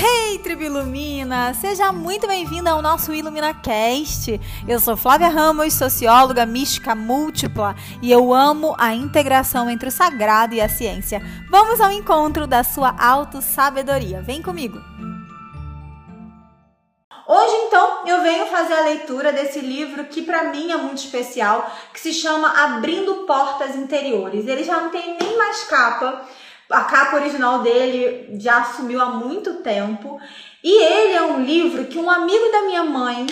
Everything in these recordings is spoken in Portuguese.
Hey, Tribo Ilumina! Seja muito bem-vinda ao nosso IluminaCast. Eu sou Flávia Ramos, socióloga mística múltipla, e eu amo a integração entre o sagrado e a ciência. Vamos ao encontro da sua auto-sabedoria. Vem comigo! Hoje, então, eu venho fazer a leitura desse livro que para mim é muito especial, que se chama Abrindo Portas Interiores. Ele já não tem nem mais capa, a capa original dele já sumiu há muito tempo. E ele é um livro que um amigo da minha mãe.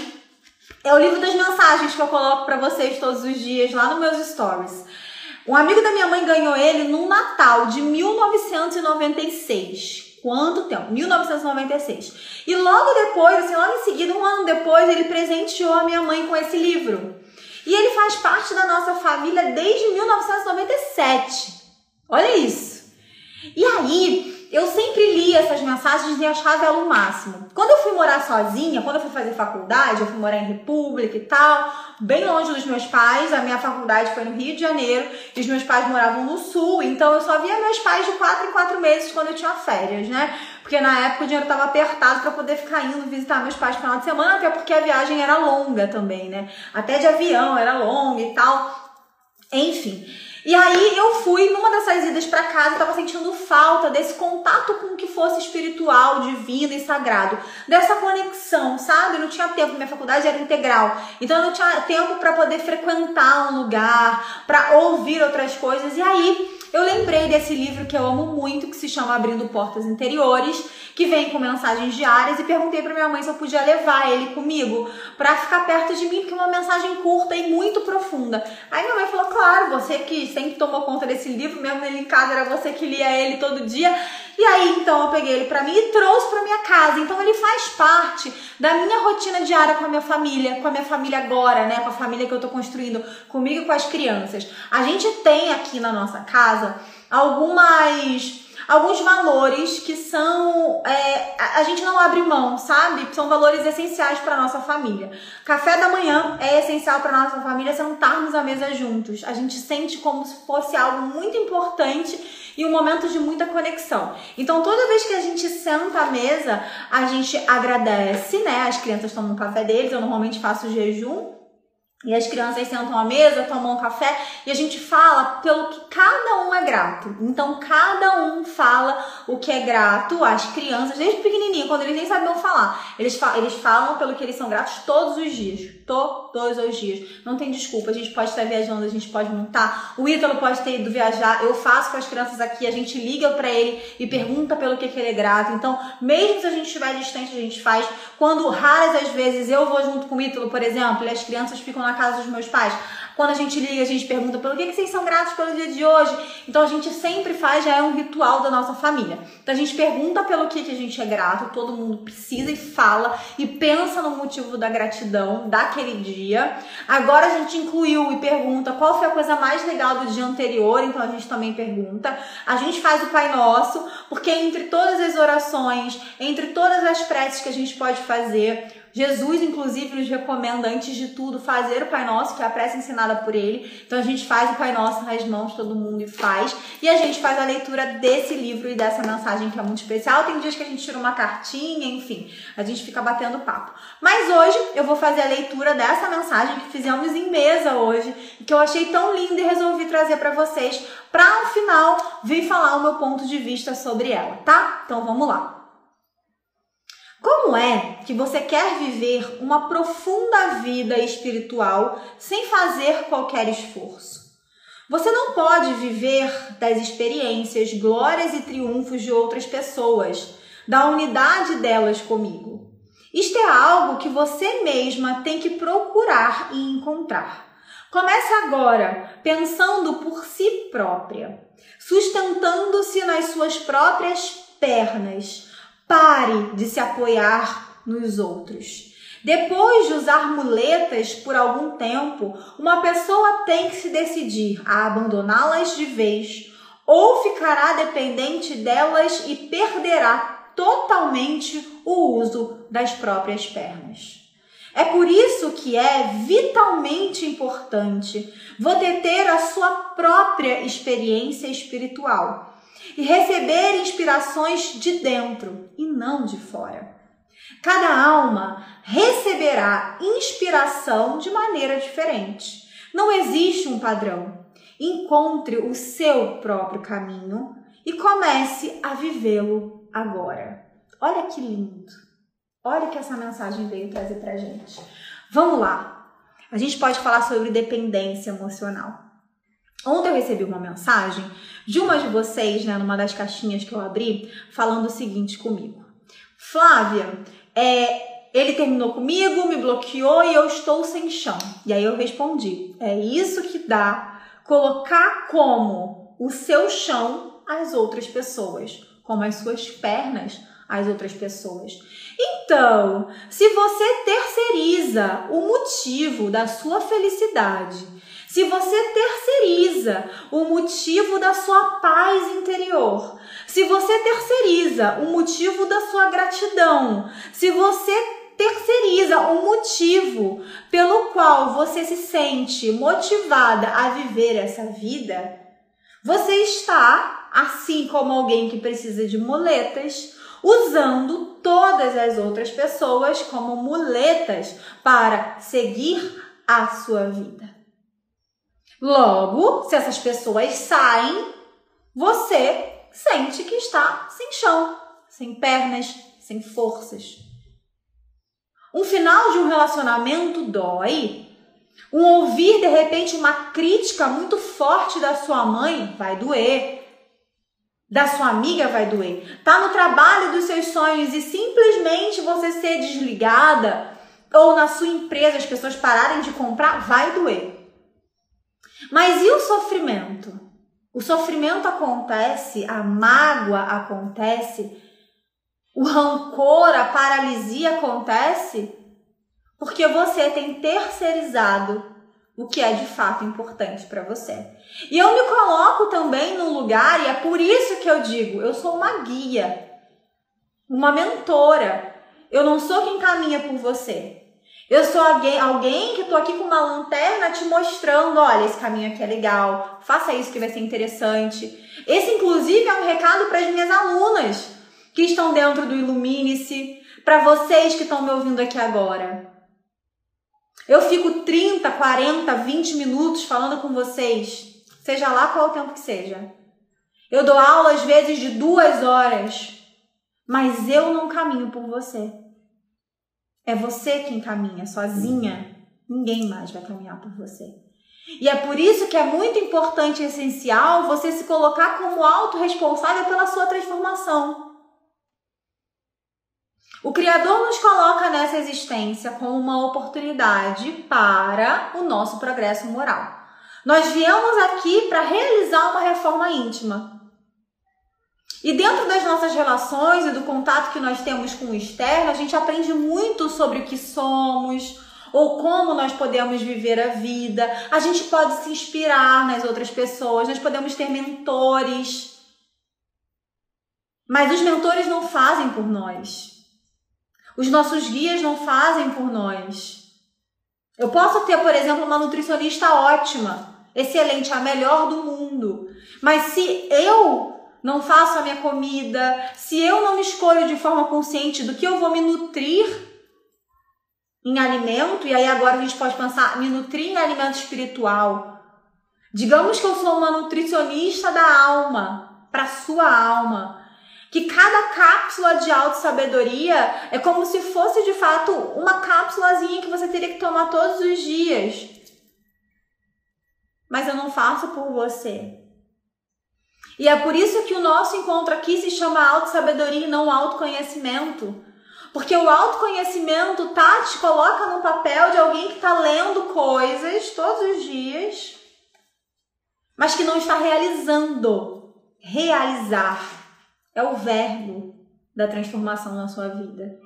É o livro das mensagens que eu coloco para vocês todos os dias lá nos meus stories. Um amigo da minha mãe ganhou ele no Natal de 1996. Quanto tempo? 1996. E logo depois, assim, logo em seguida, um ano depois, ele presenteou a minha mãe com esse livro. E ele faz parte da nossa família desde 1997. Olha isso. E aí, eu sempre li essas mensagens e achava ela o máximo. Quando eu fui morar sozinha, quando eu fui fazer faculdade, eu fui morar em República e tal, bem longe dos meus pais. A minha faculdade foi no Rio de Janeiro e os meus pais moravam no Sul, então eu só via meus pais de quatro em quatro meses quando eu tinha férias, né? Porque na época o dinheiro estava apertado para poder ficar indo visitar meus pais no final de semana, até porque a viagem era longa também, né? Até de avião era longa e tal. Enfim. E aí eu fui numa dessas idas para casa, tava sentindo falta desse contato com o que fosse espiritual, divino e sagrado, dessa conexão, sabe? Eu não tinha tempo, minha faculdade era integral, então eu não tinha tempo para poder frequentar um lugar, para ouvir outras coisas. E aí eu lembrei desse livro que eu amo muito, que se chama Abrindo Portas Interiores que vem com mensagens diárias e perguntei para minha mãe se eu podia levar ele comigo para ficar perto de mim, porque é uma mensagem curta e muito profunda. Aí minha mãe falou: "Claro, você que sempre tomou conta desse livro, mesmo ele em casa era você que lia ele todo dia". E aí então eu peguei ele para mim e trouxe para minha casa. Então ele faz parte da minha rotina diária com a minha família, com a minha família agora, né, com a família que eu tô construindo comigo e com as crianças. A gente tem aqui na nossa casa algumas alguns valores que são. É, a, gente não abre mão, sabe? São valores essenciais para nossa família. Café da manhã é essencial para nossa família sentarmos à mesa juntos. A gente sente como se fosse algo muito importante e um momento de muita conexão. Então, toda vez que a gente senta à mesa, a gente agradece, né? As crianças tomam o café deles, eu normalmente faço jejum. E as crianças sentam à mesa, tomam um café e a gente fala pelo que cada um é grato. Então, cada um fala o que é grato. As crianças, desde pequenininho, quando eles nem sabiam falar, eles, eles falam pelo que eles são gratos todos os dias. Todos os dias. Não tem desculpa. A gente pode estar viajando, a gente pode montar. O Ítalo pode ter ido viajar. Eu faço com as crianças aqui, a gente liga para ele e pergunta pelo que, que ele é grato. Então, mesmo se a gente estiver distante, a gente faz. Quando raras as vezes eu vou junto com o Ítalo, por exemplo, e as crianças ficam na casa dos meus pais. Quando a gente liga, a gente pergunta pelo que, que vocês são gratos pelo dia de hoje. Então a gente sempre faz, já é um ritual da nossa família. Então a gente pergunta pelo que, que a gente é grato, todo mundo precisa e fala e pensa no motivo da gratidão daquele dia. Agora a gente incluiu e pergunta qual foi a coisa mais legal do dia anterior, então a gente também pergunta. A gente faz o Pai Nosso, porque entre todas as orações, entre todas as preces que a gente pode fazer, Jesus, inclusive, nos recomenda, antes de tudo, fazer o Pai Nosso, que é a prece ensinada por ele. Então a gente faz o Pai Nosso nas mãos, todo mundo e faz. E a gente faz a leitura desse livro e dessa mensagem que é muito especial. Tem dias que a gente tira uma cartinha, enfim, a gente fica batendo papo. Mas hoje eu vou fazer a leitura dessa mensagem que fizemos em mesa hoje, que eu achei tão linda e resolvi trazer para vocês, para no final vir falar o meu ponto de vista sobre ela, tá? Então vamos lá. Como é que você quer viver uma profunda vida espiritual sem fazer qualquer esforço? Você não pode viver das experiências, glórias e triunfos de outras pessoas, da unidade delas comigo. Isto é algo que você mesma tem que procurar e encontrar. Comece agora pensando por si própria, sustentando-se nas suas próprias pernas Pare de se apoiar nos outros. Depois de usar muletas por algum tempo, uma pessoa tem que se decidir a abandoná-las de vez ou ficará dependente delas e perderá totalmente o uso das próprias pernas. É por isso que é vitalmente importante você ter a sua própria experiência espiritual e receber inspirações de dentro e não de fora. Cada alma receberá inspiração de maneira diferente. Não existe um padrão. Encontre o seu próprio caminho e comece a vivê-lo agora. Olha que lindo. Olha que essa mensagem veio trazer pra gente. Vamos lá. A gente pode falar sobre dependência emocional. Ontem eu recebi uma mensagem de uma de vocês, né, numa das caixinhas que eu abri, falando o seguinte comigo. Flávia, é, ele terminou comigo, me bloqueou e eu estou sem chão. E aí eu respondi: é isso que dá colocar como o seu chão as outras pessoas, como as suas pernas às outras pessoas. Então, se você terceiriza o motivo da sua felicidade, se você terceiriza o motivo da sua paz interior, se você terceiriza o motivo da sua gratidão, se você terceiriza o motivo pelo qual você se sente motivada a viver essa vida, você está, assim como alguém que precisa de muletas, usando todas as outras pessoas como muletas para seguir a sua vida. Logo, se essas pessoas saem, você sente que está sem chão, sem pernas, sem forças. Um final de um relacionamento dói. Um ouvir de repente uma crítica muito forte da sua mãe vai doer da sua amiga vai doer. Tá no trabalho dos seus sonhos e simplesmente você ser desligada ou na sua empresa as pessoas pararem de comprar, vai doer. Mas e o sofrimento? O sofrimento acontece, a mágoa acontece, o rancor, a paralisia acontece porque você tem terceirizado o que é de fato importante para você. E eu me coloco também num lugar, e é por isso que eu digo, eu sou uma guia, uma mentora. Eu não sou quem caminha por você. Eu sou alguém, alguém que tô aqui com uma lanterna te mostrando, olha, esse caminho aqui é legal, faça isso que vai ser interessante. Esse inclusive é um recado para as minhas alunas que estão dentro do Ilumine-se, para vocês que estão me ouvindo aqui agora. Eu fico 30, 40, 20 minutos falando com vocês, seja lá qual o tempo que seja. Eu dou aula às vezes de duas horas, mas eu não caminho por você. É você quem caminha sozinha. Ninguém mais vai caminhar por você. E é por isso que é muito importante e essencial você se colocar como autorresponsável pela sua transformação. O Criador nos coloca nessa existência como uma oportunidade para o nosso progresso moral. Nós viemos aqui para realizar uma reforma íntima. E dentro das nossas relações e do contato que nós temos com o externo, a gente aprende muito sobre o que somos ou como nós podemos viver a vida. A gente pode se inspirar nas outras pessoas, nós podemos ter mentores. Mas os mentores não fazem por nós. Os nossos guias não fazem por nós. Eu posso ter, por exemplo, uma nutricionista ótima, excelente, a melhor do mundo. Mas se eu não faço a minha comida, se eu não escolho de forma consciente do que eu vou me nutrir em alimento, e aí agora a gente pode pensar, me nutrir em alimento espiritual. Digamos que eu sou uma nutricionista da alma, para sua alma que cada cápsula de auto-sabedoria é como se fosse de fato uma cápsulazinha que você teria que tomar todos os dias. Mas eu não faço por você. E é por isso que o nosso encontro aqui se chama auto-sabedoria e não autoconhecimento. Porque o autoconhecimento tá, te coloca no papel de alguém que está lendo coisas todos os dias, mas que não está realizando. Realizar é o verbo da transformação na sua vida.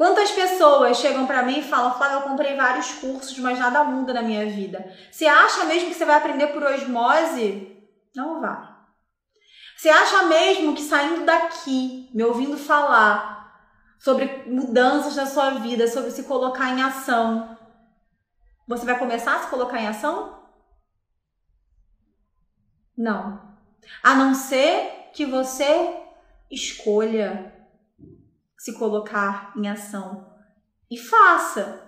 Quantas pessoas chegam para mim e falam, Flávia, eu comprei vários cursos, mas nada muda na minha vida. Você acha mesmo que você vai aprender por osmose? Não vai. Você acha mesmo que saindo daqui, me ouvindo falar sobre mudanças na sua vida, sobre se colocar em ação, você vai começar a se colocar em ação? Não. A não ser que você escolha se colocar em ação e faça.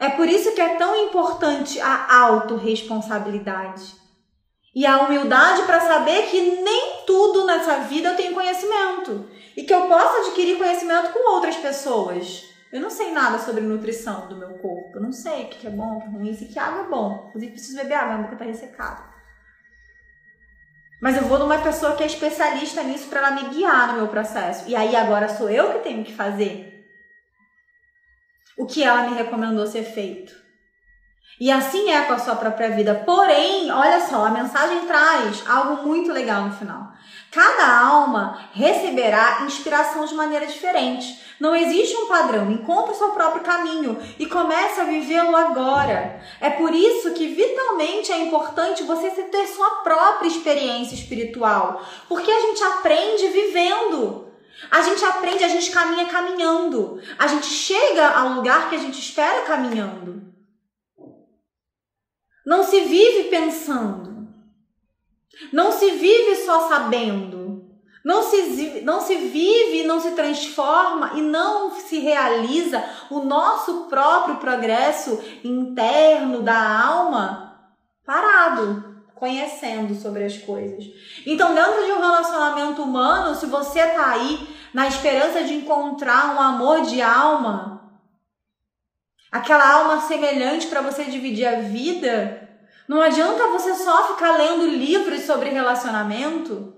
É por isso que é tão importante a autorresponsabilidade e a humildade para saber que nem tudo nessa vida eu tenho conhecimento e que eu posso adquirir conhecimento com outras pessoas. Eu não sei nada sobre nutrição do meu corpo, eu não sei o que é bom, o que é ruim, se que água é bom. Inclusive preciso beber água, minha boca tá ressecada. Mas eu vou numa pessoa que é especialista nisso para ela me guiar no meu processo. E aí agora sou eu que tenho que fazer o que ela me recomendou ser feito. E assim é com a sua própria vida. Porém, olha só, a mensagem traz algo muito legal no final. Cada alma receberá inspiração de maneira diferente. Não existe um padrão. Encontre o seu próprio caminho e comece a vivê-lo agora. É por isso que vitalmente é importante você ter sua própria experiência espiritual, porque a gente aprende vivendo. A gente aprende, a gente caminha caminhando. A gente chega ao lugar que a gente espera caminhando. Não se vive pensando. Não se vive só sabendo. Não se, não se vive, não se transforma e não se realiza o nosso próprio progresso interno da alma parado, conhecendo sobre as coisas. Então, dentro de um relacionamento humano, se você tá aí na esperança de encontrar um amor de alma, aquela alma semelhante para você dividir a vida, não adianta você só ficar lendo livros sobre relacionamento.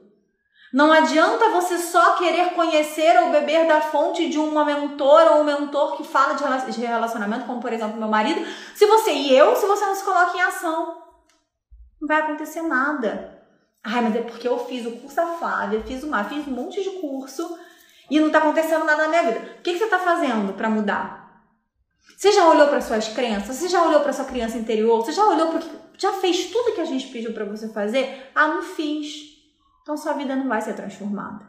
Não adianta você só querer conhecer ou beber da fonte de uma mentora ou um mentor que fala de relacionamento, como por exemplo meu marido, se você e eu, se você não se coloca em ação não vai acontecer nada. Ai, mas é porque eu fiz o curso da Flávia, fiz uma, fiz um monte de curso e não tá acontecendo nada na minha vida. O que, que você tá fazendo para mudar? Você já olhou para suas crenças? Você já olhou para sua criança interior? Você já olhou para já fez tudo que a gente pediu para você fazer? Ah, não fiz. Então sua vida não vai ser transformada.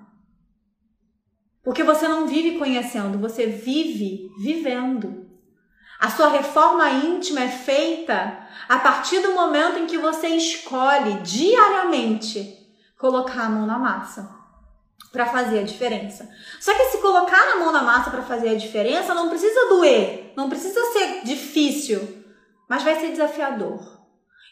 Porque você não vive conhecendo, você vive vivendo. A sua reforma íntima é feita a partir do momento em que você escolhe diariamente colocar a mão na massa para fazer a diferença. Só que se colocar a mão na massa para fazer a diferença não precisa doer, não precisa ser difícil, mas vai ser desafiador.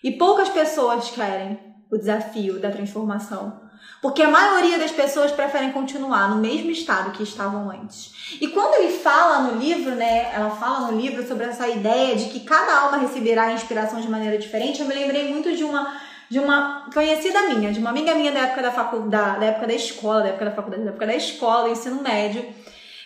E poucas pessoas querem o desafio da transformação. Porque a maioria das pessoas preferem continuar no mesmo estado que estavam antes. E quando ele fala no livro, né, ela fala no livro sobre essa ideia de que cada alma receberá inspiração de maneira diferente, eu me lembrei muito de uma de uma conhecida minha, de uma amiga minha da época da faculdade, da época da escola, da época da faculdade, da época da escola, ensino médio,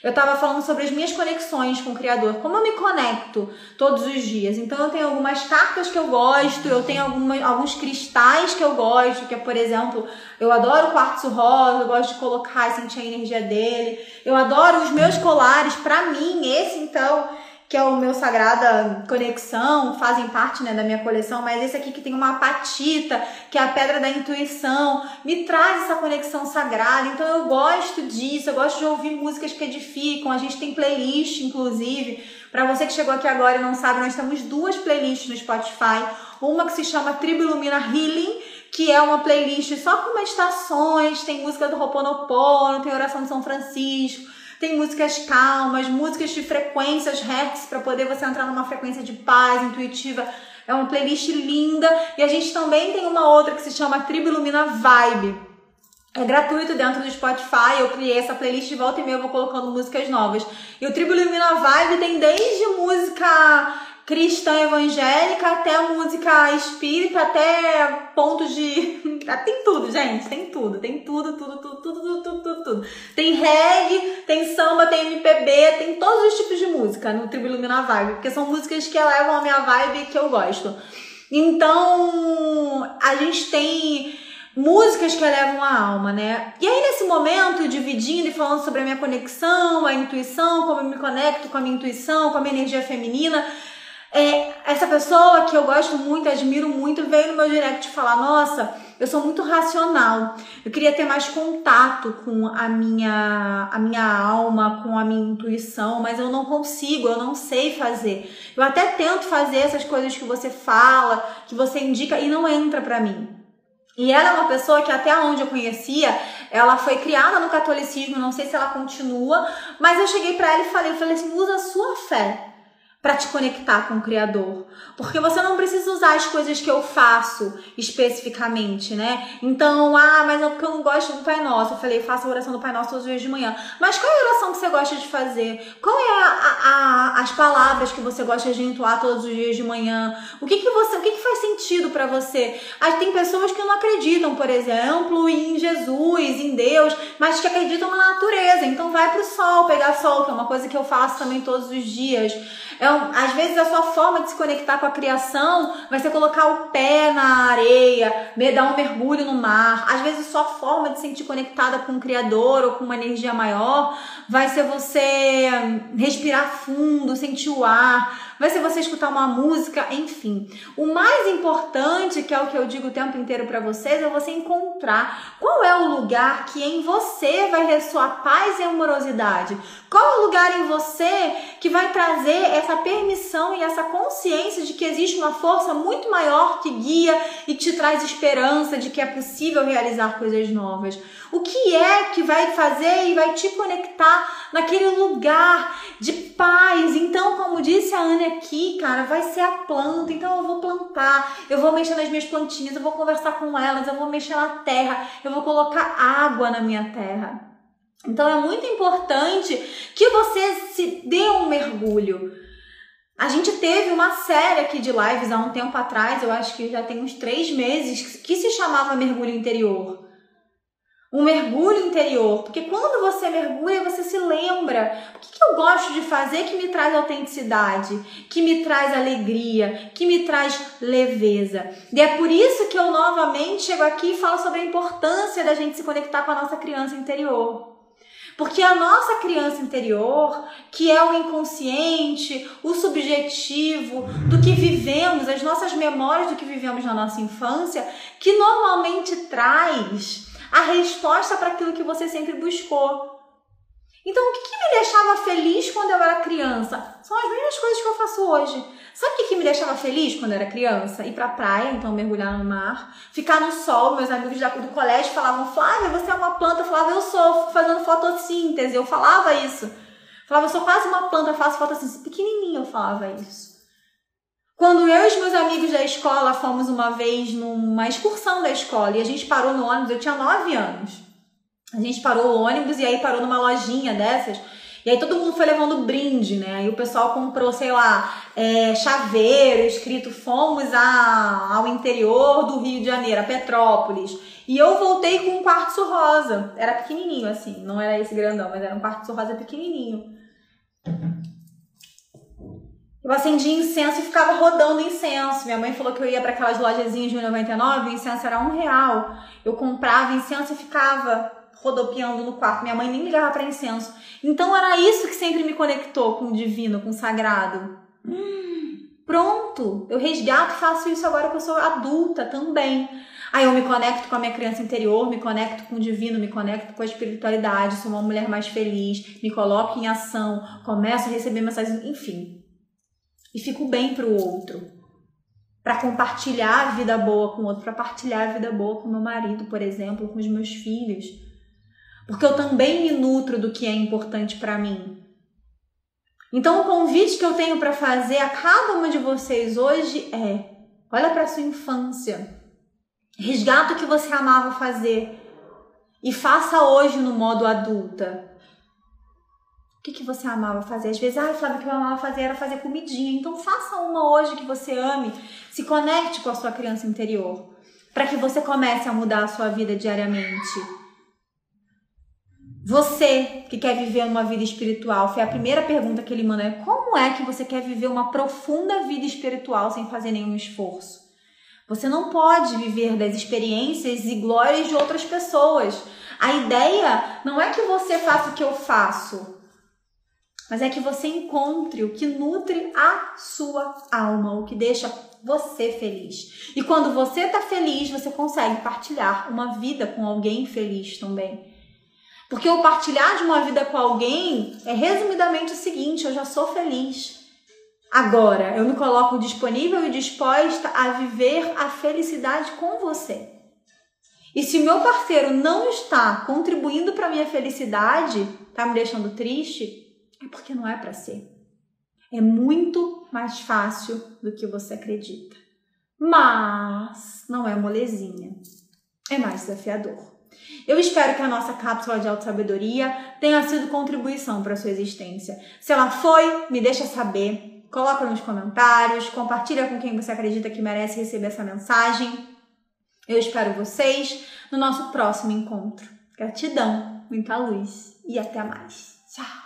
eu estava falando sobre as minhas conexões com o Criador, como eu me conecto todos os dias. Então eu tenho algumas cartas que eu gosto, eu tenho alguma, alguns cristais que eu gosto, que é, por exemplo, eu adoro o quartzo rosa, eu gosto de colocar e sentir a energia dele. Eu adoro os meus colares, para mim, esse então que é o meu Sagrada Conexão, fazem parte né, da minha coleção, mas esse aqui que tem uma apatita, que é a pedra da intuição, me traz essa conexão sagrada. Então eu gosto disso, eu gosto de ouvir músicas que edificam. A gente tem playlist, inclusive. Para você que chegou aqui agora e não sabe, nós temos duas playlists no Spotify. Uma que se chama Tribo Ilumina Healing, que é uma playlist só com meditações, tem música do Ho'oponopono, tem oração de São Francisco, tem músicas calmas, músicas de frequências hertz para poder você entrar numa frequência de paz intuitiva. É uma playlist linda. E a gente também tem uma outra que se chama Tribo Ilumina Vibe. É gratuito dentro do Spotify. Eu criei essa playlist de volta e meia, eu vou colocando músicas novas. E o Tribo Ilumina Vibe tem desde música cristã evangélica até música espírita, até pontos de. tem tudo, gente. Tem tudo. Tem tudo, tudo, tudo, tudo, tudo, tudo, tudo, tudo. Tem reggae, tem samba, tem MPB, tem todos os tipos de música no Tribo Ilumina Vibe, porque são músicas que elevam a minha vibe que eu gosto. Então, a gente tem músicas que elevam a alma, né? E aí, nesse momento, dividindo e falando sobre a minha conexão, a intuição, como eu me conecto com a minha intuição, com a minha energia feminina, é, essa pessoa que eu gosto muito, admiro muito, veio no meu direct falar: Nossa, eu sou muito racional. Eu queria ter mais contato com a minha, a minha alma, com a minha intuição, mas eu não consigo, eu não sei fazer. Eu até tento fazer essas coisas que você fala, que você indica e não entra para mim. E ela é uma pessoa que até onde eu conhecia, ela foi criada no catolicismo, não sei se ela continua, mas eu cheguei para ela e falei, eu falei assim, usa a sua fé para te conectar com o Criador. Porque você não precisa usar as coisas que eu faço especificamente, né? Então, ah, mas é porque eu não gosto do Pai Nosso. Eu falei, faça a oração do Pai Nosso todos os dias de manhã. Mas qual é a oração que você gosta de fazer? Qual é a, a, as palavras que você gosta de entoar todos os dias de manhã? O que que você, o que que faz sentido para você? Aí tem pessoas que não acreditam, por exemplo, em Jesus, em Deus, mas que acreditam na natureza. Então vai pro sol, pegar sol, que é uma coisa que eu faço também todos os dias. É, às vezes a sua forma de se conectar com a criação vai ser colocar o pé na areia, dar um mergulho no mar. Às vezes a sua forma de se sentir conectada com o Criador ou com uma energia maior vai ser você respirar fundo, sentir o ar, vai ser você escutar uma música, enfim. O mais importante, que é o que eu digo o tempo inteiro para vocês, é você encontrar qual é o lugar que em você vai ressoar paz e amorosidade. Qual é o lugar em você que vai trazer essa permissão e essa consciência de que existe uma força muito maior que guia e te traz esperança de que é possível realizar coisas novas? O que é que vai fazer e vai te conectar naquele lugar de paz? Então, como disse a Ana aqui, cara, vai ser a planta. Então, eu vou plantar, eu vou mexer nas minhas plantinhas, eu vou conversar com elas, eu vou mexer na terra, eu vou colocar água na minha terra. Então, é muito importante que você se dê um mergulho. A gente teve uma série aqui de lives há um tempo atrás, eu acho que já tem uns três meses, que se chamava Mergulho Interior um mergulho interior, porque quando você mergulha, você se lembra o que, que eu gosto de fazer que me traz autenticidade, que me traz alegria, que me traz leveza. E é por isso que eu novamente chego aqui e falo sobre a importância da gente se conectar com a nossa criança interior. Porque a nossa criança interior, que é o inconsciente, o subjetivo do que vivemos, as nossas memórias do que vivemos na nossa infância, que normalmente traz a resposta para aquilo que você sempre buscou. Então, o que, que, me deixava feliz quando eu era criança? São as mesmas coisas que eu faço hoje. Sabe o que, que me deixava feliz quando eu era criança? Ir pra praia, então mergulhar no mar, ficar no sol. Meus amigos do colégio falavam, Flávia, você é uma planta. Eu falava, eu sou, fazendo fotossíntese. Eu falava isso. Eu falava, eu sou quase uma planta, faço fotossíntese. Pequenininha eu falava isso. Quando eu e os meus amigos da escola fomos uma vez numa excursão da escola e a gente parou no ônibus, eu tinha 9 anos. A gente parou o ônibus e aí parou numa lojinha dessas. E aí todo mundo foi levando brinde, né? Aí o pessoal comprou, sei lá, é, chaveiro escrito fomos a, ao interior do Rio de Janeiro, a Petrópolis. E eu voltei com um quartzo rosa. Era pequenininho assim, não era esse grandão, mas era um quartzo rosa pequenininho. Eu acendia incenso e ficava rodando incenso. Minha mãe falou que eu ia para aquelas lojazinhas de 1,99, o incenso era um real. Eu comprava incenso e ficava rodopiando no quarto. Minha mãe nem ligava para incenso. Então era isso que sempre me conectou com o divino, com o sagrado. Hum, pronto, eu resgato faço isso agora que eu sou adulta também. Aí eu me conecto com a minha criança interior, me conecto com o divino, me conecto com a espiritualidade, sou uma mulher mais feliz, me coloco em ação, começo a receber mensagens, enfim, e fico bem para o outro. Para compartilhar a vida boa com o outro, para partilhar a vida boa com meu marido, por exemplo, com os meus filhos. Porque eu também me nutro do que é importante para mim. Então, o convite que eu tenho para fazer a cada uma de vocês hoje é: olha para sua infância, resgata o que você amava fazer e faça hoje no modo adulta. O que, que você amava fazer? Às vezes, ah, Flávia, o que eu amava fazer era fazer comidinha. Então faça uma hoje que você ame. Se conecte com a sua criança interior. Para que você comece a mudar a sua vida diariamente. Você que quer viver uma vida espiritual, foi a primeira pergunta que ele manda: é como é que você quer viver uma profunda vida espiritual sem fazer nenhum esforço? Você não pode viver das experiências e glórias de outras pessoas. A ideia não é que você faça o que eu faço, mas é que você encontre o que nutre a sua alma, o que deixa você feliz. E quando você está feliz, você consegue partilhar uma vida com alguém feliz também. Porque o partilhar de uma vida com alguém é resumidamente o seguinte: eu já sou feliz. Agora, eu me coloco disponível e disposta a viver a felicidade com você. E se meu parceiro não está contribuindo para minha felicidade, tá me deixando triste, é porque não é para ser. É muito mais fácil do que você acredita. Mas não é molezinha. É mais desafiador. Eu espero que a nossa cápsula de auto-sabedoria tenha sido contribuição para a sua existência. Se ela foi, me deixa saber. Coloca nos comentários, compartilha com quem você acredita que merece receber essa mensagem. Eu espero vocês no nosso próximo encontro. Gratidão, muita luz e até mais. Tchau!